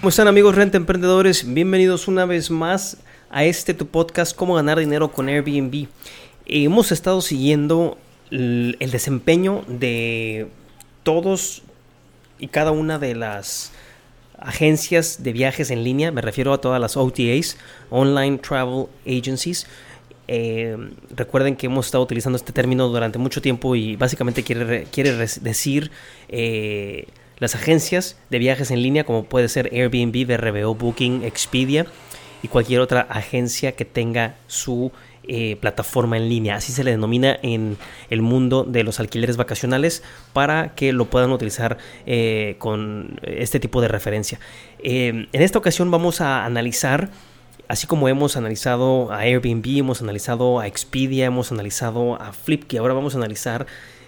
¿Cómo están amigos renta emprendedores? Bienvenidos una vez más a este tu podcast Cómo ganar dinero con Airbnb. Hemos estado siguiendo el, desempeño de todos y cada una de las agencias de viajes en línea, me refiero a todas las OTAs, Online Travel Agencies. Eh, recuerden que hemos estado utilizando este término durante mucho tiempo y básicamente quiere, quiere decir eh, las agencias de viajes en línea como puede ser Airbnb, VRBO, Booking, Expedia y cualquier otra agencia que tenga su eh, plataforma en línea. Así se le denomina en el mundo de los alquileres vacacionales para que lo puedan utilizar eh, con este tipo de referencia. Eh, en esta ocasión vamos a analizar, así como hemos analizado a Airbnb, hemos analizado a Expedia, hemos analizado a Flipkey, ahora vamos a analizar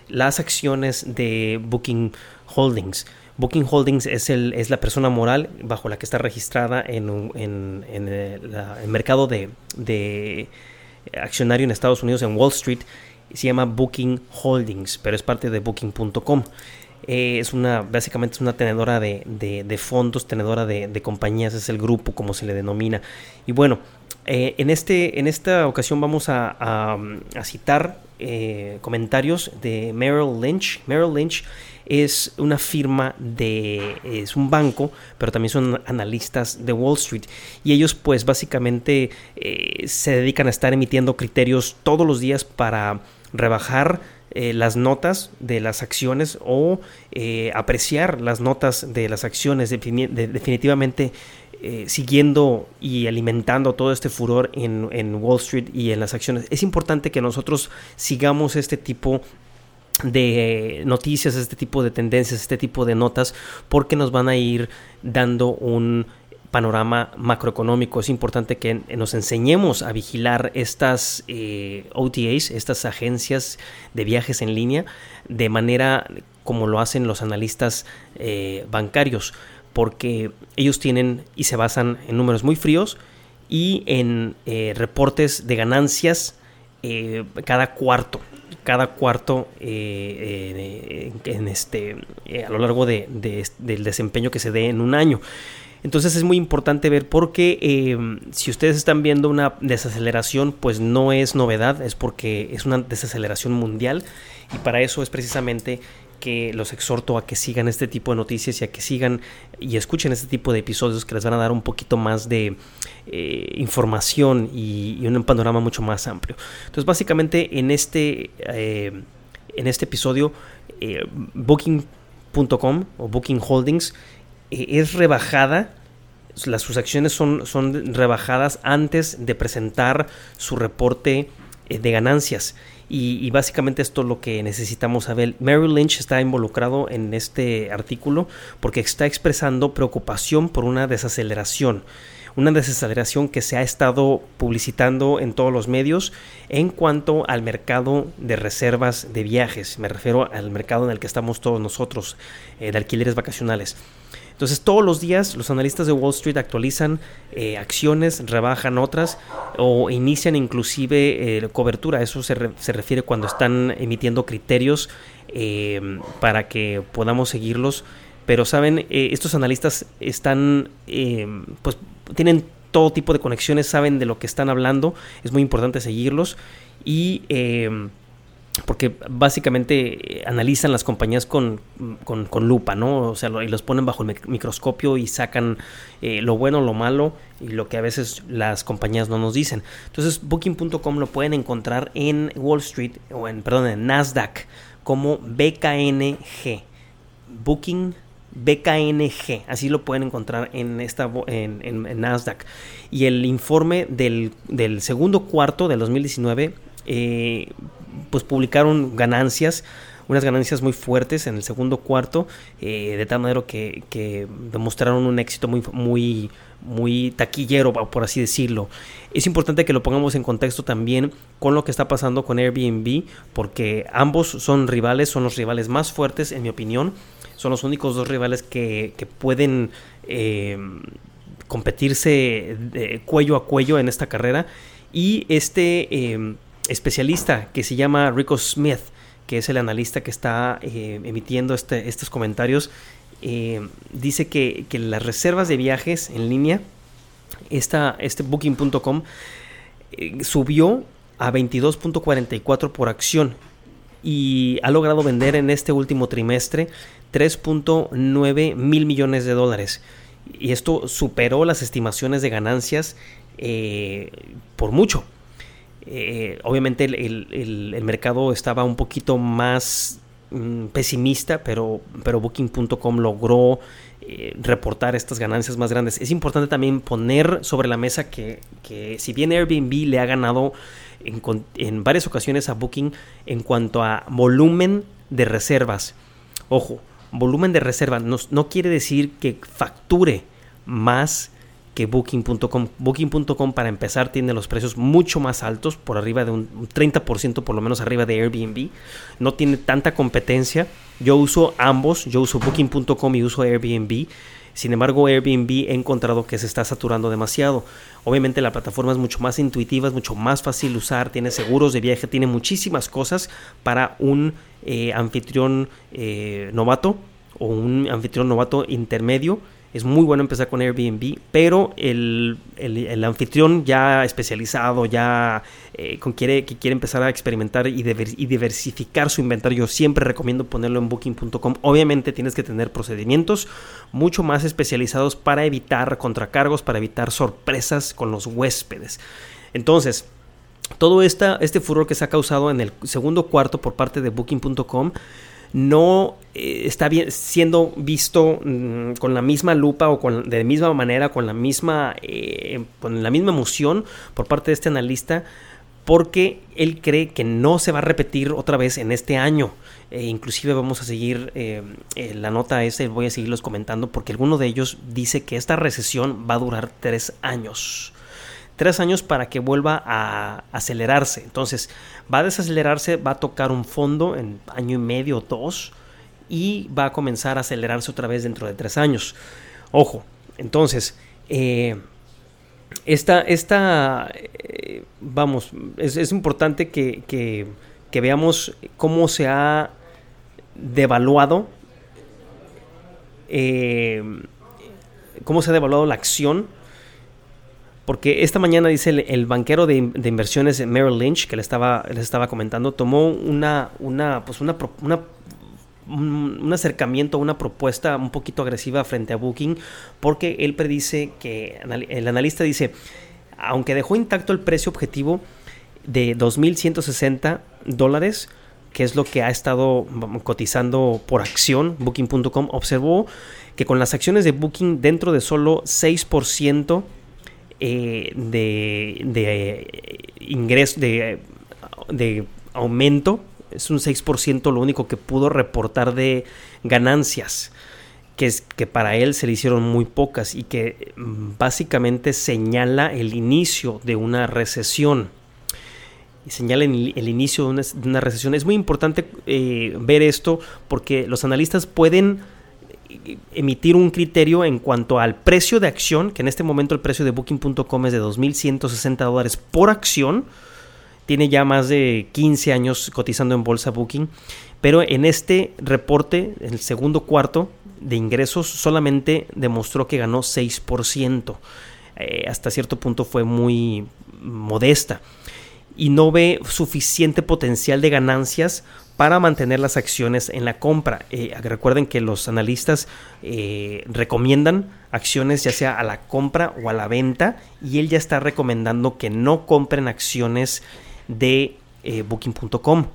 las acciones de Booking Holdings. Booking Holdings es, el, es la persona moral bajo la que está registrada en, en, el, mercado de, accionario en Estados Unidos, en Wall Street. Se llama Booking Holdings, pero es parte de Booking.com. Eh, es una, básicamente es una tenedora de, fondos, tenedora de, compañías, es el grupo como se le denomina. Y bueno, eh, en, este, en esta ocasión vamos a, citar eh, comentarios de Merrill Lynch. Merrill Lynch es una firma de, es un banco, pero también son analistas de Wall Street. Y ellos pues básicamente eh, se dedican a estar emitiendo criterios todos los días para rebajar eh, las notas de las acciones o eh, apreciar las notas de las acciones definitivamente siguiendo y alimentando todo este furor en, en, Wall Street y en las acciones. Es importante que nosotros sigamos este tipo de noticias, este tipo de tendencias, este tipo de notas, porque nos van a ir dando un panorama macroeconómico. Es importante que nos enseñemos a vigilar estas eh, OTAs, estas agencias de viajes en línea, de manera como lo hacen los analistas eh, bancarios, porque ellos tienen y se basan en números muy fríos y en eh, reportes de ganancias cada cuarto cada cuarto eh, en este, eh, a lo largo de, del desempeño que se dé en un año. Entonces es muy importante ver porque eh, si ustedes están viendo una desaceleración, pues no es novedad, es porque es una desaceleración mundial y para eso es precisamente que los exhorto a que sigan este tipo de noticias y a que sigan y escuchen este tipo de episodios que les van a dar un poquito más de eh, información y, un panorama mucho más amplio. Entonces, básicamente en este, eh, en este episodio, eh, Booking.com o Booking Holdings es rebajada las, sus acciones son, son rebajadas antes de presentar su reporte de ganancias. Y, básicamente esto es lo que necesitamos saber. Mary Lynch está involucrado en este artículo porque está expresando preocupación por una desaceleración una desaceleración que se ha estado publicitando en todos los medios en cuanto al mercado de reservas de viajes. Me refiero al mercado en el que estamos todos nosotros, eh, de alquileres vacacionales. Entonces todos los días los analistas de Wall Street actualizan eh, acciones, rebajan otras o inician inclusive eh, cobertura. Eso se, refiere cuando están emitiendo criterios para que podamos seguirlos. Pero saben, estos analistas están, pues tienen todo tipo de conexiones, saben de lo que están hablando. Es muy importante seguirlos y porque básicamente eh, analizan las compañías con, lupa, ¿no? O sea, y los ponen bajo el microscopio y sacan eh, lo bueno, lo malo y lo que a veces las compañías no nos dicen. Entonces, Booking.com lo pueden encontrar en Wall Street o en, perdón, en Nasdaq como BKNG. Booking BKNG, así lo pueden encontrar en, esta, en, Nasdaq. Y el informe del, del segundo cuarto del 2019 eh, pues publicaron ganancias, unas ganancias muy fuertes en el segundo cuarto, eh, de tal manera que, que, demostraron un éxito muy, muy, muy taquillero, por así decirlo. Es importante que lo pongamos en contexto también con lo que está pasando con Airbnb, porque ambos son rivales, son los rivales más fuertes, en mi opinión. Son los únicos dos rivales que, que pueden eh, competirse cuello a cuello en esta carrera. Y este eh, especialista que se llama Rico Smith, que es el analista que está eh, emitiendo este, estos comentarios, eh, dice que, las reservas de viajes en línea, esta, este booking.com, subió a 22.44 por acción y ha logrado vender en este último trimestre 3.9 mil millones de dólares. Y esto superó las estimaciones de ganancias eh, por mucho. Eh, obviamente el, mercado estaba un poquito más mm, pesimista, pero, pero Booking.com logró eh, reportar estas ganancias más grandes. Es importante también poner sobre la mesa que, si bien Airbnb le ha ganado en, varias ocasiones a Booking en cuanto a volumen de reservas, ojo, volumen de reserva no, no quiere decir que facture más que Booking.com. Booking.com para empezar tiene los precios mucho más altos, por arriba de un 30% por lo menos arriba de Airbnb. No tiene tanta competencia. Yo uso ambos, yo uso Booking.com y uso Airbnb. Sin embargo, Airbnb he encontrado que se está saturando demasiado. Obviamente la plataforma es mucho más intuitiva, es mucho más fácil de usar, tiene seguros de viaje, tiene muchísimas cosas para un eh, anfitrión eh, novato o un anfitrión novato intermedio es muy bueno empezar con Airbnb, pero el, anfitrión ya especializado, ya eh, con quiere, que quiere empezar a experimentar y, diversificar su inventario, siempre recomiendo ponerlo en booking.com. Obviamente tienes que tener procedimientos mucho más especializados para evitar contracargos, para evitar sorpresas con los huéspedes. Entonces, todo este furor que se ha causado en el segundo cuarto por parte de booking.com no eh, está siendo visto mm, con la misma lupa o con, de la misma manera, con la misma, eh, con la misma emoción por parte de este analista, porque él cree que no se va a repetir otra vez en este año. E inclusive vamos a seguir eh, la nota esa, voy a seguirlos comentando, porque alguno de ellos dice que esta recesión va a durar tres años tres años para que vuelva a acelerarse. Entonces, va a desacelerarse, va a tocar un fondo en año y medio o dos y va a comenzar a acelerarse otra vez dentro de tres años. Ojo, entonces, eh, esta, esta eh, vamos, es, importante que, que, veamos cómo se ha devaluado, eh, cómo se ha devaluado la acción porque esta mañana dice el, banquero de, inversiones Merrill Lynch, que les estaba comentando, tomó una, una, pues una, un, acercamiento, una propuesta un poquito agresiva frente a Booking, porque él predice que el analista dice, aunque dejó intacto el precio objetivo de 2.160 dólares, que es lo que ha estado cotizando por acción, Booking.com, observó que con las acciones de Booking dentro de solo 6% eh, de, de ingreso, de, de aumento, es un 6% lo único que pudo reportar de ganancias, que, es, que para él se le hicieron muy pocas y que mm, básicamente señala el inicio de una recesión. Señala el, inicio de una, recesión. Es muy importante eh, ver esto porque los analistas pueden emitir un criterio en cuanto al precio de acción, que en este momento el precio de booking.com es de 2.160 dólares por acción. Tiene ya más de 15 años cotizando en bolsa Booking. Pero en este reporte, el segundo cuarto de ingresos, solamente demostró que ganó 6%. Eh, hasta cierto punto fue muy modesta. Y no ve suficiente potencial de ganancias para mantener las acciones en la compra. Eh, recuerden que los analistas eh, recomiendan acciones ya sea a la compra o a la venta y él ya está recomendando que no compren acciones de eh, booking.com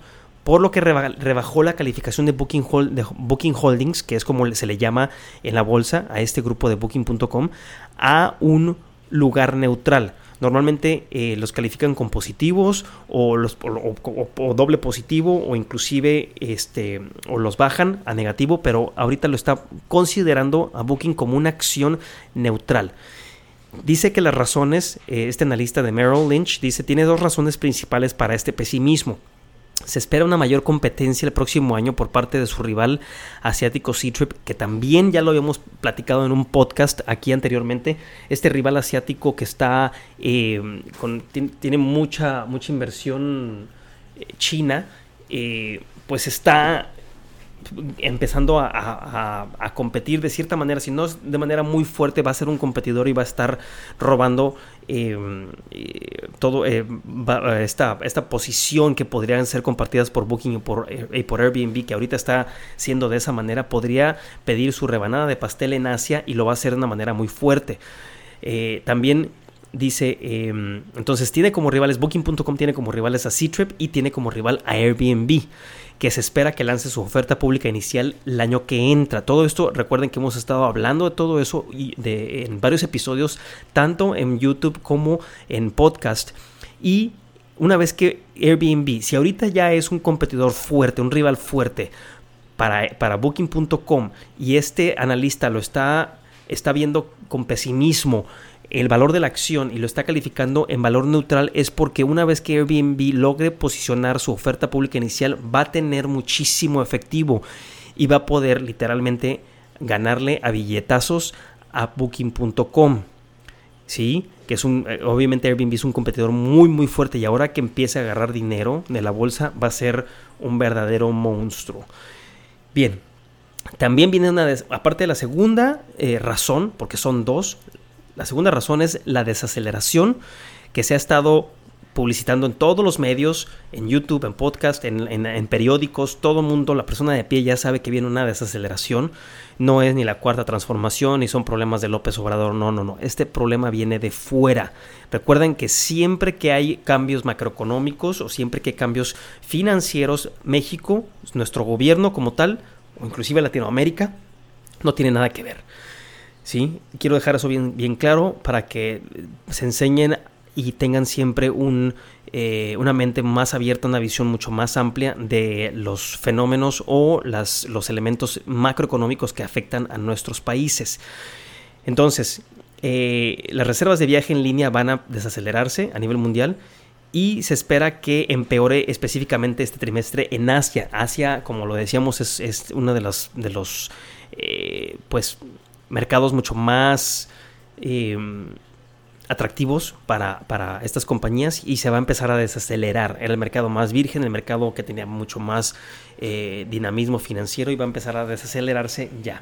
por lo que rebajó la calificación de Booking, de Booking, Holdings, que es como se le llama en la bolsa a este grupo de Booking.com, a un lugar neutral. Normalmente eh, los califican con positivos o, los, doble positivo o inclusive este, o los bajan a negativo, pero ahorita lo está considerando a Booking como una acción neutral. Dice que las razones, eh, este analista de Merrill Lynch dice, tiene dos razones principales para este pesimismo. Se espera una mayor competencia el próximo año por parte de su rival asiático C-Trip, que también ya lo habíamos platicado en un podcast aquí anteriormente. Este rival asiático que está eh, con, tiene mucha, mucha inversión eh, china, pues está empezando a, competir de cierta manera, si no de manera muy fuerte, va a ser un competidor y va a estar robando em, eh, todo eh, esta, posición que podrían ser compartidas por Booking y por, eh, por Airbnb, que ahorita está siendo de esa manera, podría pedir su rebanada de pastel en Asia y lo va a hacer de una manera muy fuerte. también dice, em, entonces tiene como rivales, Booking.com tiene como rivales a Ctrip y tiene como rival a Airbnb que se espera que lance su oferta pública inicial el año que entra. Todo esto, recuerden que hemos estado hablando de todo eso y de, en varios episodios, tanto en YouTube como en podcast. Y una vez que Airbnb, si ahorita ya es un competidor fuerte, un rival fuerte para, para Booking.com y este analista lo está, está viendo con pesimismo el valor de la acción y lo está calificando en valor neutral es porque una vez que Airbnb logre posicionar su oferta pública inicial va a tener muchísimo efectivo y va a poder literalmente ganarle a billetazos a booking.com. ¿Sí? Que es un, eh, obviamente Airbnb es un competidor muy muy fuerte y ahora que empiece a agarrar dinero de la bolsa va a ser un verdadero monstruo. Bien, también viene una, aparte de la segunda eh, razón, porque son dos, la segunda razón es la desaceleración que se ha estado publicitando en todos los medios, en YouTube, en podcast, en, periódicos, todo el mundo, la persona de pie ya sabe que viene una desaceleración. No es ni la cuarta transformación, ni son problemas de López Obrador, no, no, no. Este problema viene de fuera. Recuerden que siempre que hay cambios macroeconómicos o siempre que hay cambios financieros, México, nuestro gobierno como tal, o inclusive Latinoamérica, no tiene nada que ver. ¿Sí? Quiero dejar eso bien, bien claro para que se enseñen y tengan siempre un, eh, una mente más abierta, una visión mucho más amplia de los fenómenos o las, los elementos macroeconómicos que afectan a nuestros países. Entonces, eh, las reservas de viaje en línea van a desacelerarse a nivel mundial y se espera que empeore específicamente este trimestre en Asia. Asia, como lo decíamos, es, uno de los, de los eh, pues, mercados mucho más em, atractivos para, estas compañías y se va a empezar a desacelerar. Era el mercado más virgen, el mercado que tenía mucho más eh, dinamismo financiero y va a empezar a desacelerarse ya.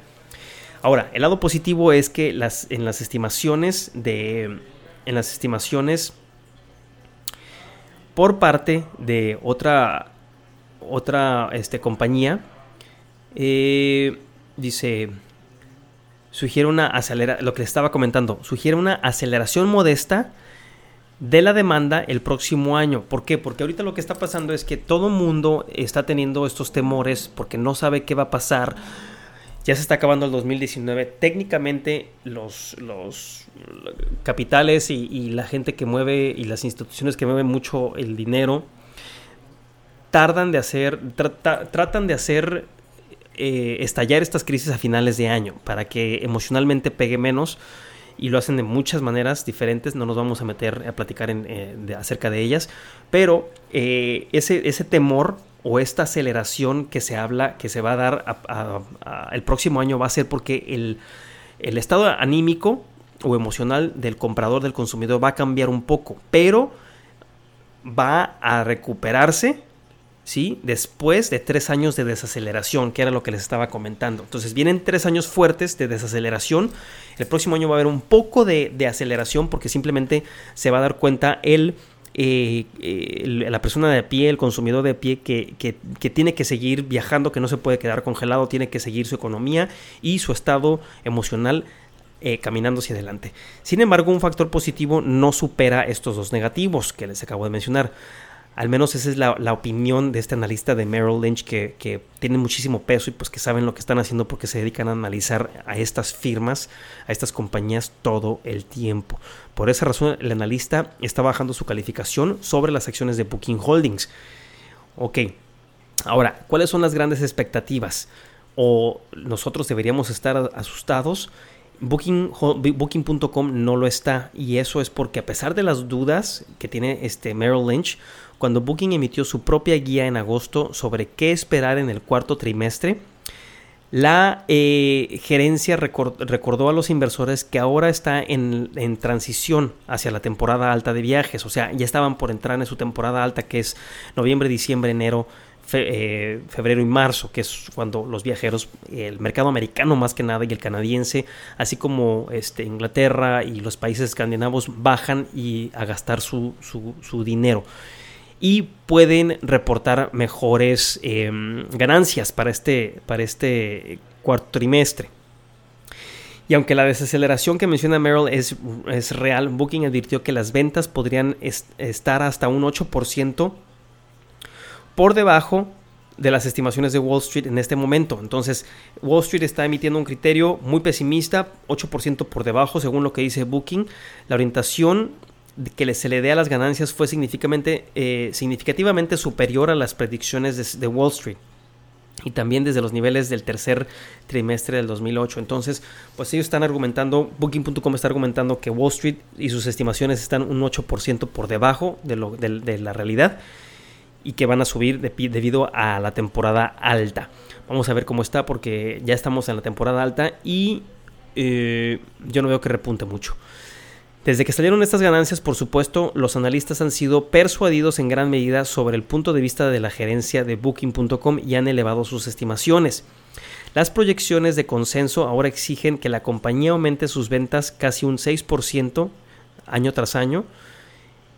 Ahora, el lado positivo es que las, en las estimaciones de. En las estimaciones por parte de otra. Otra este, compañía. Eh, dice sugiere una aceleración, lo que estaba comentando, sugiere una aceleración modesta de la demanda el próximo año. ¿Por qué? Porque ahorita lo que está pasando es que todo mundo está teniendo estos temores porque no sabe qué va a pasar. Ya se está acabando el 2019. Técnicamente los, los capitales y, la gente que mueve y las instituciones que mueven mucho el dinero tardan de hacer, tratan de hacer eh, estallar estas crisis a finales de año para que emocionalmente pegue menos y lo hacen de muchas maneras diferentes, no nos vamos a meter a platicar en, eh, acerca de ellas, pero eh, ese, ese temor o esta aceleración que se habla, que se va a dar el próximo año va a ser porque el, el estado anímico o emocional del comprador, del consumidor va a cambiar un poco, pero va a recuperarse ¿sí? Después de tres años de desaceleración, que era lo que les estaba comentando. Entonces vienen tres años fuertes de desaceleración. El próximo año va a haber un poco de, aceleración porque simplemente se va a dar cuenta el, eh, la persona de pie, el consumidor de pie, que, tiene que seguir viajando, que no se puede quedar congelado, tiene que seguir su economía y su estado emocional eh, caminando hacia adelante. Sin embargo, un factor positivo no supera estos dos negativos que les acabo de mencionar. Al menos esa es la, opinión de este analista de Merrill Lynch que, tiene muchísimo peso y pues que saben lo que están haciendo porque se dedican a analizar a estas firmas, a estas compañías todo el tiempo. Por esa razón el analista está bajando su calificación sobre las acciones de Booking Holdings. Ok, ahora, ¿cuáles son las grandes expectativas? ¿O nosotros deberíamos estar asustados? Booking.com no lo está. Y eso es porque a pesar de las dudas que tiene este Merrill Lynch, cuando Booking emitió su propia guía en agosto sobre qué esperar en el cuarto trimestre, la eh, gerencia recordó a los inversores que ahora está en, en, transición hacia la temporada alta de viajes, o sea, ya estaban por entrar en su temporada alta que es noviembre, diciembre, enero, eh, febrero y marzo, que es cuando los viajeros, el mercado americano más que nada y el canadiense, así como este, Inglaterra y los países escandinavos bajan y a gastar su, dinero y pueden reportar mejores em, ganancias para este, para este cuarto trimestre. Y aunque la desaceleración que menciona Merrill es, es real, Booking advirtió que las ventas podrían estar hasta un 8% por debajo de las estimaciones de Wall Street en este momento. Entonces, Wall Street está emitiendo un criterio muy pesimista, 8% por debajo, según lo que dice Booking. La orientación que se le dé a las ganancias fue significativamente, eh, significativamente superior a las predicciones de, Wall Street y también desde los niveles del tercer trimestre del 2008. Entonces, pues ellos están argumentando, Booking.com está argumentando que Wall Street y sus estimaciones están un 8% por debajo de, lo, de la realidad y que van a subir debido a la temporada alta. Vamos a ver cómo está porque ya estamos en la temporada alta y eh, yo no veo que repunte mucho. Desde que salieron estas ganancias, por supuesto, los analistas han sido persuadidos en gran medida sobre el punto de vista de la gerencia de Booking.com y han elevado sus estimaciones. Las proyecciones de consenso ahora exigen que la compañía aumente sus ventas casi un 6% año tras año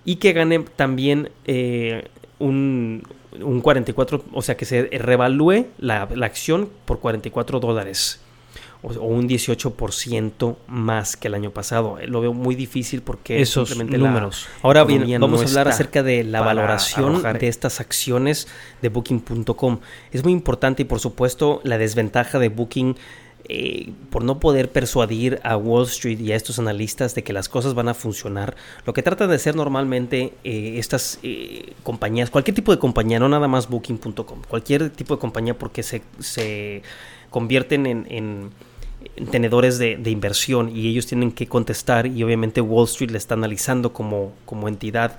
y que gane también eh, un, 44, o sea, que se revalúe la, acción por 44 dólares o, un 18% más que el año pasado. Lo veo muy difícil porque esos números. Ahora bien, vamos a hablar acerca de la valoración de estas acciones de booking.com. Es muy importante y por supuesto la desventaja de Booking eh, por no poder persuadir a Wall Street y a estos analistas de que las cosas van a funcionar, lo que tratan de hacer normalmente eh, estas eh, compañías, cualquier tipo de compañía, no nada más booking.com, cualquier tipo de compañía porque se, se convierten en, tenedores de, inversión y ellos tienen que contestar y obviamente Wall Street le está analizando como, como entidad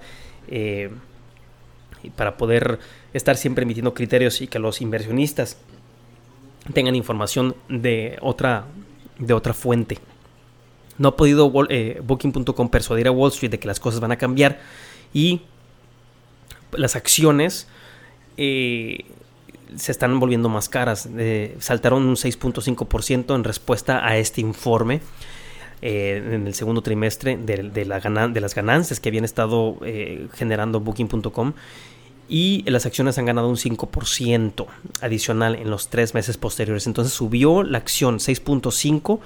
para poder estar siempre emitiendo criterios y que los inversionistas tengan información de otra, de otra fuente. No ha podido eh, Booking.com persuadir a Wall Street de que las cosas van a cambiar y las acciones eh, se están volviendo más caras. saltaron un 6.5% en respuesta a este informe. Eh, en el segundo trimestre de, la de las ganancias que habían estado generando Booking.com y las acciones han ganado un 5% adicional en los tres meses posteriores. Entonces subió la acción 6.5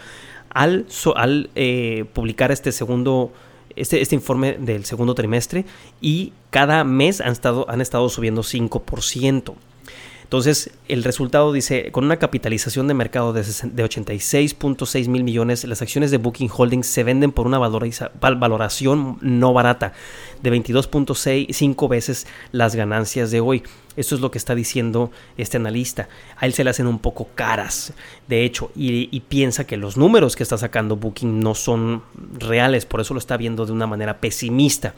al, al eh, publicar este segundo este, este, informe del segundo trimestre y cada mes han estado, han estado subiendo 5%. Entonces, el resultado dice, con una capitalización de mercado de, 86.6 mil millones, las acciones de Booking Holdings se venden por una valoración no barata de 22.65 veces las ganancias de hoy. Esto es lo que está diciendo este analista. A él se le hacen un poco caras, de hecho, y, y, piensa que los números que está sacando Booking no son reales, por eso lo está viendo de una manera pesimista.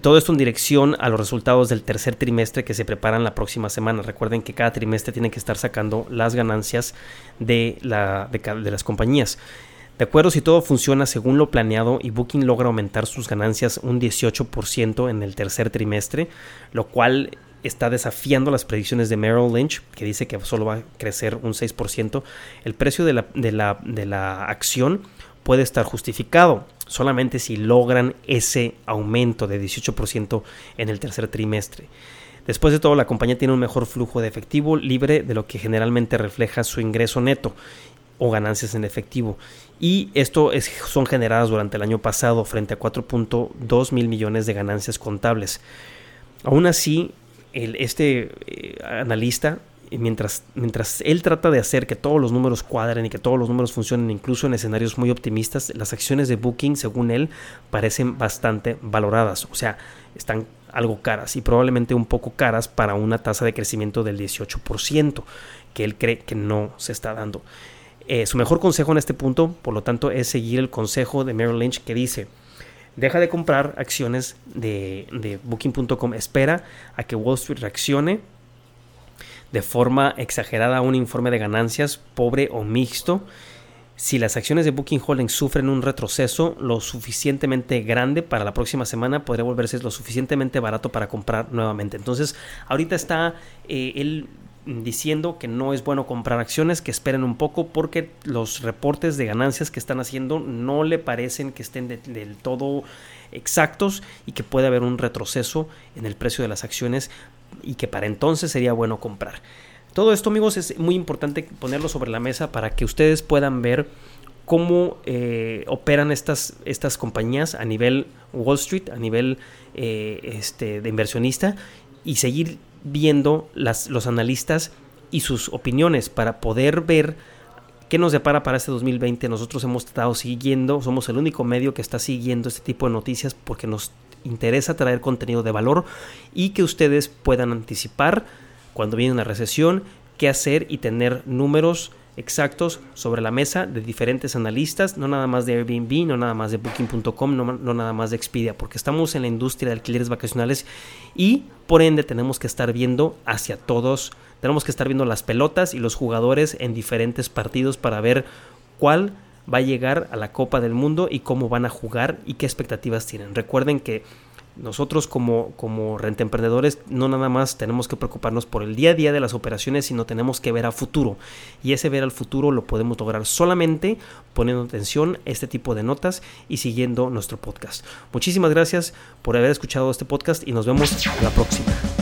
Todo esto en dirección a los resultados del tercer trimestre que se preparan la próxima semana. Recuerden que cada trimestre tienen que estar sacando las ganancias de, la, de, las compañías. De acuerdo, si todo funciona según lo planeado y Booking logra aumentar sus ganancias un 18% en el tercer trimestre, lo cual está desafiando las predicciones de Merrill Lynch, que dice que solo va a crecer un 6%, el precio de la, de la, de la acción puede estar justificado solamente si logran ese aumento de 18% en el tercer trimestre. Después de todo, la compañía tiene un mejor flujo de efectivo libre de lo que generalmente refleja su ingreso neto o ganancias en efectivo. Y esto es, son generadas durante el año pasado frente a 4.2 mil millones de ganancias contables. Aún así, este eh, analista mientras, mientras él trata de hacer que todos los números cuadren y que todos los números funcionen, incluso en escenarios muy optimistas, las acciones de Booking, según él, parecen bastante valoradas. O sea, están algo caras y probablemente un poco caras para una tasa de crecimiento del 18% que él cree que no se está dando. Eh, su mejor consejo en este punto, por lo tanto, es seguir el consejo de Merrill Lynch que dice, deja de comprar acciones de, booking.com, espera a que Wall Street reaccione de forma exagerada a un informe de ganancias pobre o mixto. Si las acciones de Booking Holdings sufren un retroceso lo suficientemente grande para la próxima semana, podría volverse lo suficientemente barato para comprar nuevamente. Entonces, ahorita está eh, él diciendo que no es bueno comprar acciones, que esperen un poco porque los reportes de ganancias que están haciendo no le parecen que estén del todo exactos y que puede haber un retroceso en el precio de las acciones y que para entonces sería bueno comprar. Todo esto amigos es muy importante ponerlo sobre la mesa para que ustedes puedan ver cómo eh, operan estas, estas compañías a nivel Wall Street, a nivel eh, este, de inversionista y seguir viendo las, los analistas y sus opiniones para poder ver qué nos depara para este 2020. Nosotros hemos estado siguiendo, somos el único medio que está siguiendo este tipo de noticias porque nos interesa traer contenido de valor y que ustedes puedan anticipar cuando viene una recesión, qué hacer y tener números exactos sobre la mesa de diferentes analistas, no nada más de Airbnb, no nada más de Booking.com, no, nada más de Expedia, porque estamos en la industria de alquileres vacacionales y por ende tenemos que estar viendo hacia todos, tenemos que estar viendo las pelotas y los jugadores en diferentes partidos para ver cuál va a llegar a la Copa del Mundo y cómo van a jugar y qué expectativas tienen. Recuerden que nosotros como, como renta emprendedores no nada más tenemos que preocuparnos por el día a día de las operaciones, sino tenemos que ver a futuro. Y ese ver al futuro lo podemos lograr solamente poniendo atención a este tipo de notas y siguiendo nuestro podcast. Muchísimas gracias por haber escuchado este podcast y nos vemos la próxima.